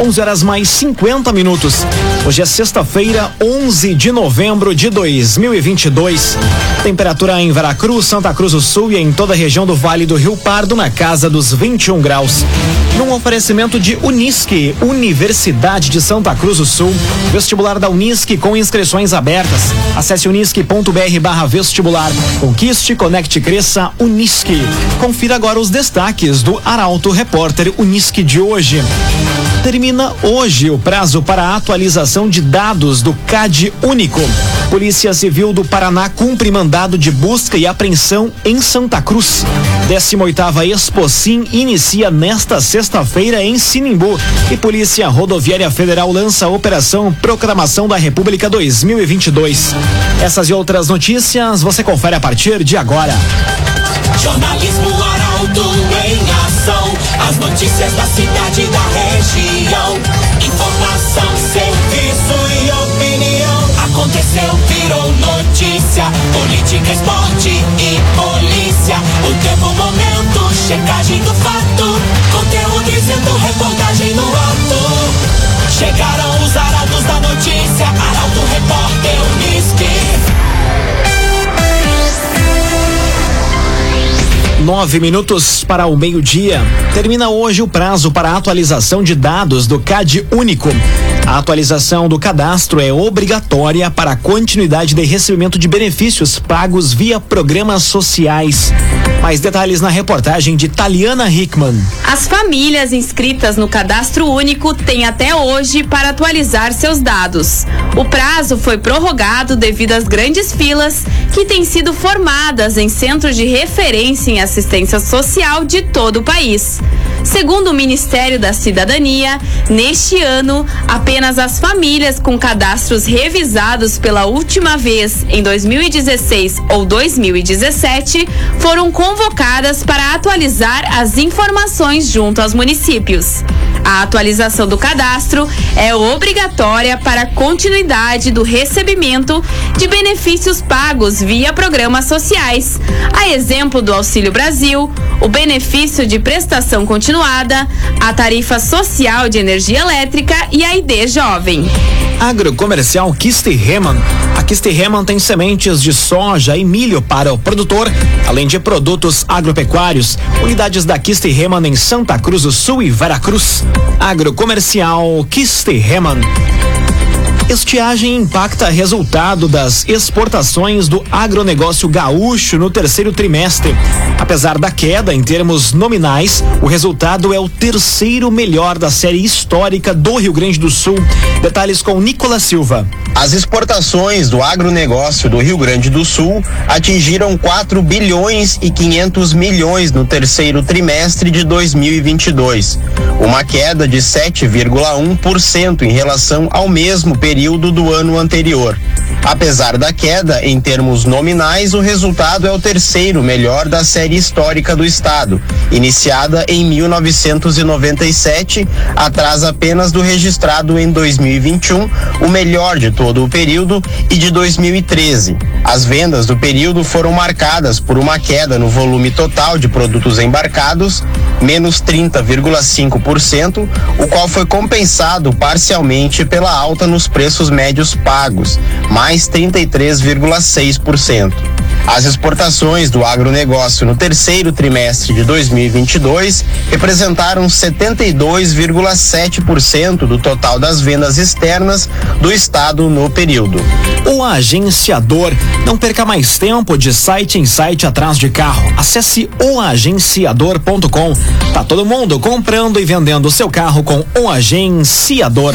11 horas mais 50 minutos. Hoje é sexta-feira, 11 de novembro de 2022. Temperatura em Veracruz, Santa Cruz do Sul e em toda a região do Vale do Rio Pardo na casa dos 21 graus. Num oferecimento de Unisque, Universidade de Santa Cruz do Sul, vestibular da Unisque com inscrições abertas. Acesse unisque.br/barra vestibular. Conquiste, conecte, cresça, Unisque. Confira agora os destaques do Arauto Repórter Unisque de hoje. Termina hoje o prazo para a atualização de dados do CAD Único. Polícia Civil do Paraná cumpre mandado de busca e apreensão em Santa Cruz. 18ª Expocim inicia nesta sexta-feira em Sinimbu e Polícia Rodoviária Federal lança a Operação Proclamação da República 2022. Essas e outras notícias você confere a partir de agora. Jornalismo Arauto em ação. As notícias da cidade da região. Informação, serviço e opinião. Aconteceu, virou notícia. Política, esporte e polícia. O tempo, momento, checagem do fato. Conteúdo dizendo, reportagem no ato. Chegaram os arautos da notícia. Arauto, repórter, Unisque. Nove minutos para o meio-dia. Termina hoje o prazo para atualização de dados do CAD Único. A atualização do cadastro é obrigatória para a continuidade de recebimento de benefícios pagos via programas sociais. Mais detalhes na reportagem de Taliana Hickman. As famílias inscritas no cadastro único têm até hoje para atualizar seus dados. O prazo foi prorrogado devido às grandes filas que têm sido formadas em centros de referência em assistência social de todo o país. Segundo o Ministério da Cidadania, neste ano, apenas as famílias com cadastros revisados pela última vez em 2016 ou 2017 foram convocadas para atualizar as informações junto aos municípios. A atualização do cadastro é obrigatória para a continuidade do recebimento de benefícios pagos via programas sociais, a exemplo do Auxílio Brasil, o benefício de prestação continuada, a tarifa social de energia elétrica e a ID Jovem. Agrocomercial Kisterreman. A Kisterreman tem sementes de soja e milho para o produtor, além de produtos agropecuários. Unidades da Kisterreman em Santa Cruz do Sul e Veracruz. Agrocomercial Kisterreman. Estiagem impacta resultado das exportações do agronegócio gaúcho no terceiro trimestre. Apesar da queda em termos nominais, o resultado é o terceiro melhor da série histórica do Rio Grande do Sul. Detalhes com Nicolas Silva. As exportações do agronegócio do Rio Grande do Sul atingiram 4 bilhões e 500 milhões no terceiro trimestre de 2022, uma queda de 7,1% em relação ao mesmo período do ano anterior. Apesar da queda em termos nominais, o resultado é o terceiro melhor da série histórica do estado, iniciada em 1997, atrás apenas do registrado em 2021, o melhor de todo o período, e de 2013. As vendas do período foram marcadas por uma queda no volume total de produtos embarcados, menos 30,5%, o qual foi compensado parcialmente pela alta nos preços médios pagos, mais 33,6%. As exportações do agronegócio no terceiro trimestre de 2022 representaram 72,7% do total das vendas externas do estado no período. O agenciador. Não perca mais tempo de site em site atrás de carro. Acesse oagenciador.com. Tá todo mundo comprando e vendendo seu carro com o agenciador.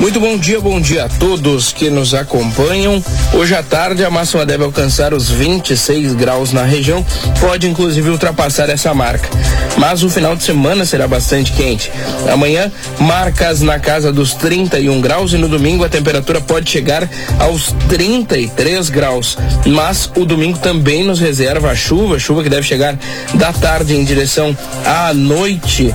Muito bom dia, bom dia a todos que nos acompanham. Hoje à tarde a máxima deve alcançar os 26 graus na região, pode inclusive ultrapassar essa marca. Mas o final de semana será bastante quente. Amanhã, marcas na casa dos 31 graus e no domingo a temperatura pode chegar aos 33 graus. Mas o domingo também nos reserva a chuva, chuva que deve chegar da tarde em direção à noite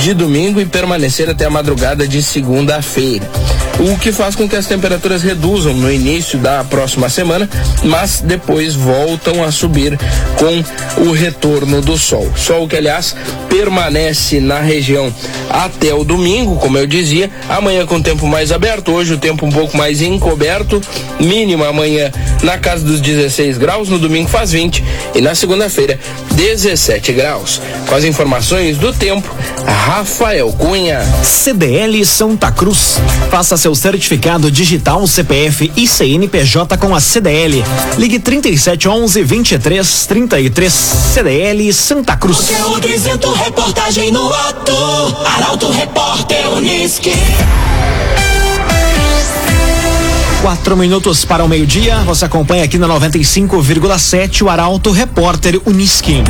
de domingo e permanecer até a madrugada de segunda-feira o que faz com que as temperaturas reduzam no início da próxima semana, mas depois voltam a subir com o retorno do sol. Sol que, aliás, permanece na região até o domingo, como eu dizia, amanhã com o tempo mais aberto, hoje o tempo um pouco mais encoberto, mínima amanhã na casa dos 16 graus, no domingo faz 20 e na segunda-feira 17 graus. Com as informações do tempo, Rafael Cunha. CDL Santa Cruz. Faça seu certificado digital CPF e CNPJ com a CDL. Ligue 3711 2333 CDL Santa Cruz. Conteúdo isento, reportagem no ato. Arauto Repórter Uniski. Quatro minutos para o meio-dia. Você acompanha aqui na 95,7 o Arauto Repórter Uniski.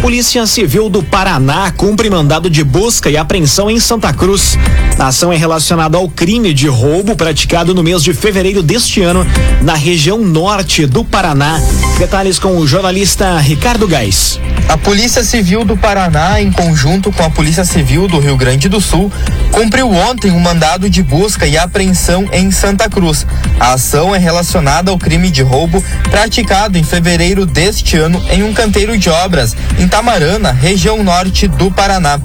Polícia Civil do Paraná cumpre mandado de busca e apreensão em Santa Cruz. A ação é relacionada ao crime de roubo praticado no mês de fevereiro deste ano na região norte do Paraná. Detalhes com o jornalista Ricardo Gás. A Polícia Civil do Paraná, em conjunto com a Polícia Civil do Rio Grande do Sul, cumpriu ontem um mandado de busca e apreensão em Santa Cruz. A ação é relacionada ao crime de roubo praticado em fevereiro deste ano em um canteiro de obras em Tamarana, região norte do Paraná.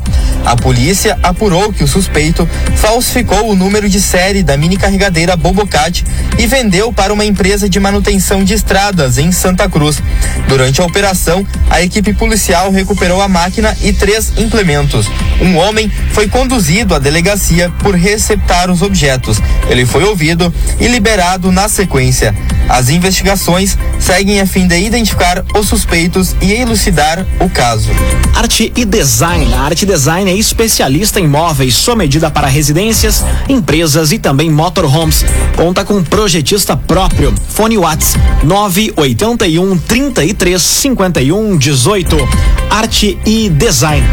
A polícia apurou que o suspeito falsificou o número de série da mini carregadeira Bobocat e vendeu para uma empresa de manutenção de estradas em Santa Cruz. Durante a operação, a equipe policial recuperou a máquina e três implementos. Um homem foi conduzido à delegacia por receptar os objetos. Ele foi ouvido e liberado na sequência. As investigações seguem a fim de identificar os suspeitos e elucidar o caso. Arte e Design. A Arte Design é especialista em móveis sob medida para residências, empresas e também motorhomes. Conta com projetista próprio. Fone Whats 981 33 51 18. Arte e Design.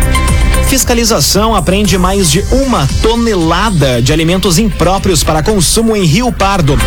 Fiscalização apreende mais de uma tonelada de alimentos impróprios para consumo em Rio Pardo.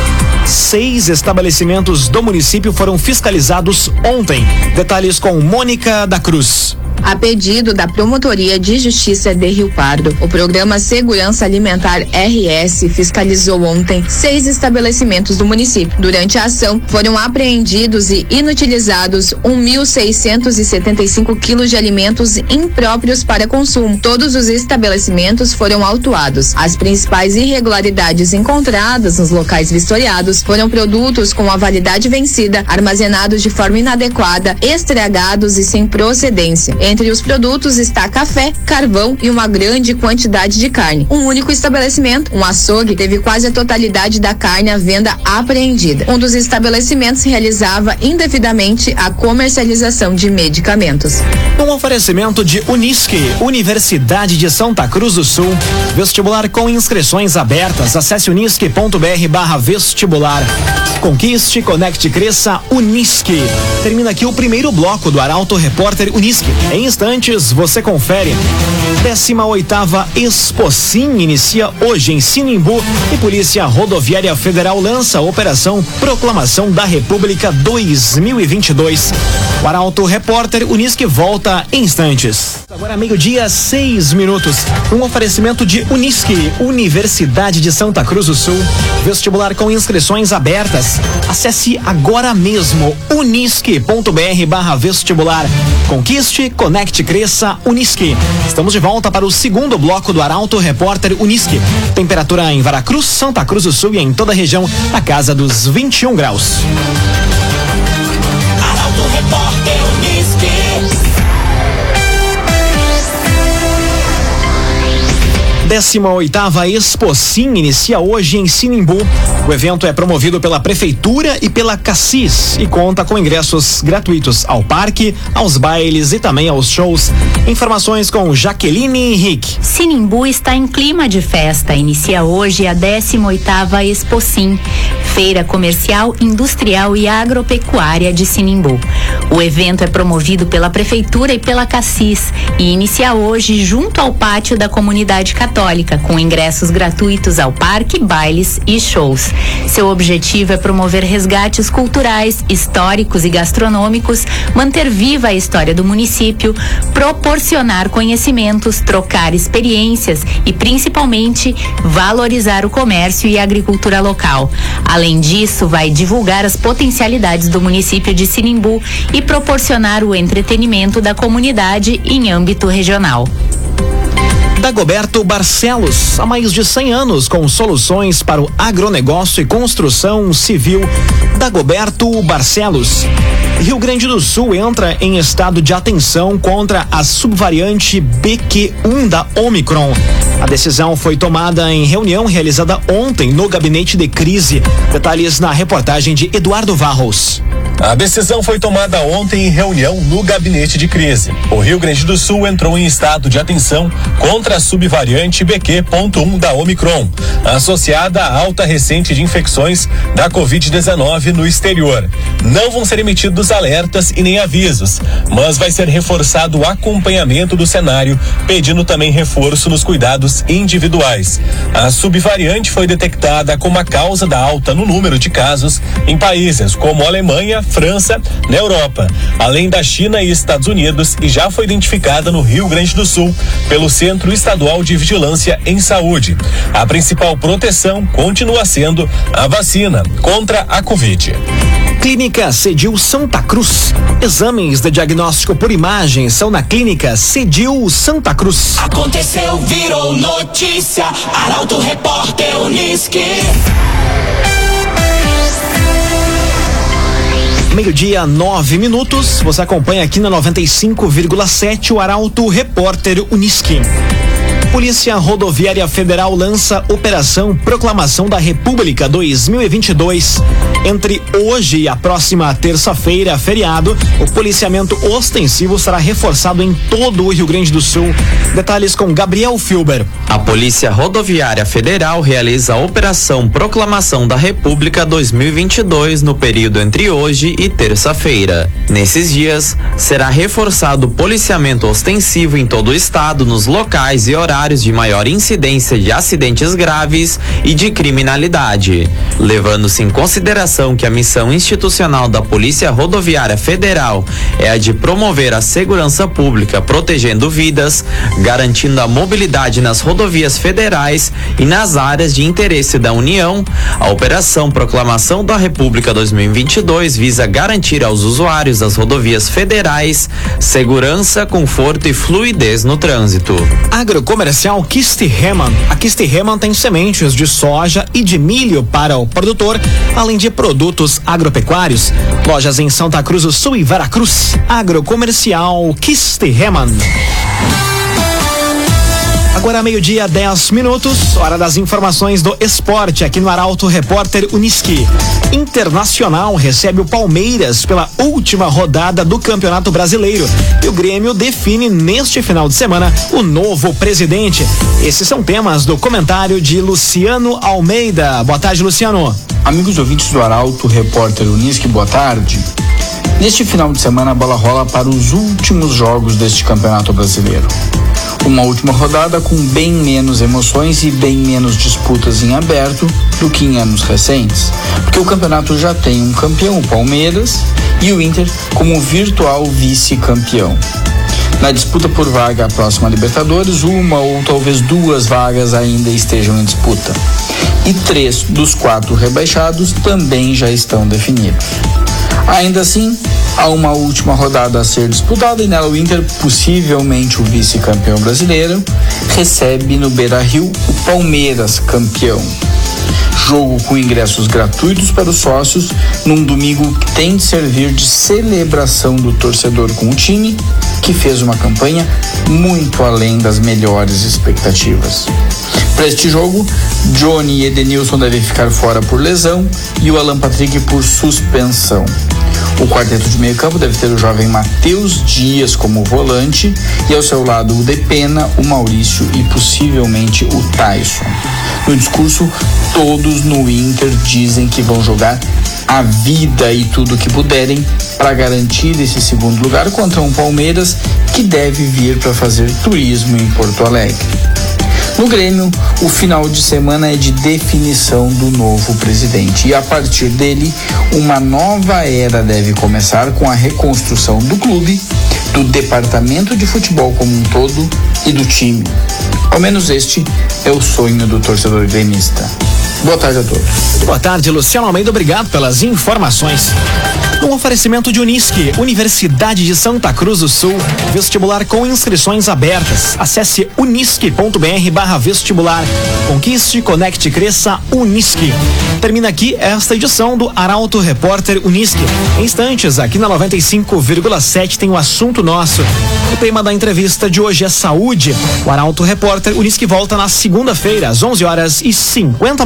Seis estabelecimentos do município foram fiscalizados ontem. Detalhes com Mônica da Cruz. A pedido da Promotoria de Justiça de Rio Pardo, o programa Segurança Alimentar RS fiscalizou ontem seis estabelecimentos do município. Durante a ação, foram apreendidos e inutilizados 1.675 quilos de alimentos impróprios para consumo. Todos os estabelecimentos foram autuados. As principais irregularidades encontradas nos locais vistoriados foram produtos com a validade vencida, armazenados de forma inadequada, estragados e sem procedência. Entre os produtos está café, carvão e uma grande quantidade de carne. Um único estabelecimento, um açougue, teve quase a totalidade da carne à venda apreendida. Um dos estabelecimentos realizava indevidamente a comercialização de medicamentos. Um oferecimento de Unisque, Universidade de Santa Cruz do Sul. Vestibular com inscrições abertas. Acesse unisque.br barra vestibular. Conquiste, conecte, cresça, Unisque. Termina aqui o primeiro bloco do Arauto Repórter Unisque. Em instantes, você confere. 18ª Expocim inicia hoje em Sinimbu e Polícia Rodoviária Federal lança a Operação Proclamação da República 2022. O Arauto Repórter Unisque volta em instantes. Agora meio-dia, seis minutos. Um oferecimento de Unisque, Universidade de Santa Cruz do Sul. Vestibular com inscrições abertas. Acesse agora mesmo unisque.br barra vestibular. Conquiste, conecte, cresça, Unisque. Estamos de volta para o segundo bloco do Arauto Repórter Unisque. Temperatura em Veracruz, Santa Cruz do Sul e em toda a região, na casa dos 21 graus. Arauto Repórter Uniski. 18ª Expocim inicia hoje em Sinimbu. O evento é promovido pela Prefeitura e pela Cassis e conta com ingressos gratuitos ao parque, aos bailes e também aos shows. Informações com Jaqueline Henrique. Sinimbu está em clima de festa. Inicia hoje a 18ª Expocim, Feira Comercial, Industrial e Agropecuária de Sinimbu. O evento é promovido pela Prefeitura e pela Cassis e inicia hoje junto ao pátio da comunidade católica, com ingressos gratuitos ao parque, bailes e shows. Seu objetivo é promover resgates culturais, históricos e gastronômicos, manter viva a história do município, proporcionar conhecimentos, trocar experiências e, principalmente, valorizar o comércio e a agricultura local. Além disso, vai divulgar as potencialidades do município de Sinimbu e proporcionar o entretenimento da comunidade em âmbito regional. Dagoberto Barcelos, há mais de 100 anos com soluções para o agronegócio e construção civil. Dagoberto Barcelos. Rio Grande do Sul entra em estado de atenção contra a subvariante BQ1 da Omicron. A decisão foi tomada em reunião realizada ontem no gabinete de crise. Detalhes na reportagem de Eduardo Varros. A decisão foi tomada ontem em reunião no gabinete de crise. O Rio Grande do Sul entrou em estado de atenção contra a subvariante BQ.1 da Omicron, associada à alta recente de infecções da Covid-19 no exterior. Não vão ser emitidos alertas e nem avisos, mas vai ser reforçado o acompanhamento do cenário, pedindo também reforço nos cuidados individuais. A subvariante foi detectada como a causa da alta no número de casos em países como Alemanha, França, na Europa, além da China e Estados Unidos, e já foi identificada no Rio Grande do Sul pelo Centro Estadual de Vigilância em Saúde. A principal proteção continua sendo a vacina contra a Covid. Clínica Cedil Santa Cruz. Exames de diagnóstico por imagem são na Clínica Cedil Santa Cruz. Aconteceu, virou notícia. Arauto Repórter Uniski. Meio-dia, nove minutos. Você acompanha aqui na 95,7 o Arauto Repórter Uniski. Polícia Rodoviária Federal lança Operação Proclamação da República 2022. Entre hoje e a próxima terça-feira, feriado, o policiamento ostensivo será reforçado em todo o Rio Grande do Sul. Detalhes com Gabriel Filber. A Polícia Rodoviária Federal realiza a Operação Proclamação da República 2022 no período entre hoje e terça-feira. Nesses dias, será reforçado o policiamento ostensivo em todo o estado nos locais e horários de maior incidência de acidentes graves e de criminalidade, levando-se em consideração que a missão institucional da Polícia Rodoviária Federal é a de promover a segurança pública, protegendo vidas, garantindo a mobilidade nas rodovias federais e nas áreas de interesse da União. A Operação Proclamação da República 2022 visa garantir aos usuários das rodovias federais segurança, conforto e fluidez no trânsito. Agrocomercial Kistihemann. A Kistihemann tem sementes de soja e de milho para o produtor, além de produtos agropecuários. Lojas em Santa Cruz do Sul e Veracruz. Agrocomercial Kistihemann. Agora meio-dia, 10 minutos, hora das informações do esporte aqui no Arauto Repórter Uniski. Internacional recebe o Palmeiras pela última rodada do Campeonato Brasileiro. E o Grêmio define neste final de semana o novo presidente. Esses são temas do comentário de Luciano Almeida. Boa tarde, Luciano. Amigos ouvintes do Arauto Repórter Uniski, boa tarde. Neste final de semana, a bola rola para os últimos jogos deste Campeonato Brasileiro. Uma última rodada com bem menos emoções e bem menos disputas em aberto do que em anos recentes, porque o campeonato já tem um campeão, o Palmeiras, e o Inter como virtual vice-campeão. Na disputa por vaga à próxima Libertadores, uma ou talvez duas vagas ainda estejam em disputa. E três dos quatro rebaixados também já estão definidos. Ainda assim, há uma última rodada a ser disputada e nela o Inter, possivelmente o vice-campeão brasileiro, recebe no Beira Rio o Palmeiras campeão. Jogo com ingressos gratuitos para os sócios num domingo que tem de servir de celebração do torcedor com o time, que fez uma campanha muito além das melhores expectativas. Para este jogo, Johnny e Edenilson devem ficar fora por lesão e o Alan Patrick por suspensão. O quarteto de meio campo deve ter o jovem Matheus Dias como volante e ao seu lado o Depena, o Maurício e possivelmente o Tyson. No discurso, todos no Inter dizem que vão jogar a vida e tudo que puderem para garantir esse segundo lugar contra um Palmeiras que deve vir para fazer turismo em Porto Alegre. No Grêmio, o final de semana é de definição do novo presidente e a partir dele, uma nova era deve começar com a reconstrução do clube, do departamento de futebol como um todo e do time. Ao menos este é o sonho do torcedor gremista. Boa tarde a todos. Boa tarde, Luciano Almeida. Obrigado pelas informações. Um oferecimento de Unisque, Universidade de Santa Cruz do Sul, vestibular com inscrições abertas. Acesse unisque.br barra vestibular. Conquiste, conecte, cresça, Unisque. Termina aqui esta edição do Arauto Repórter Unisque. Em instantes, aqui na 95,7 tem o assunto nosso. O tema da entrevista de hoje é saúde. O Arauto Repórter Unisque volta na segunda-feira, às 11 horas e 50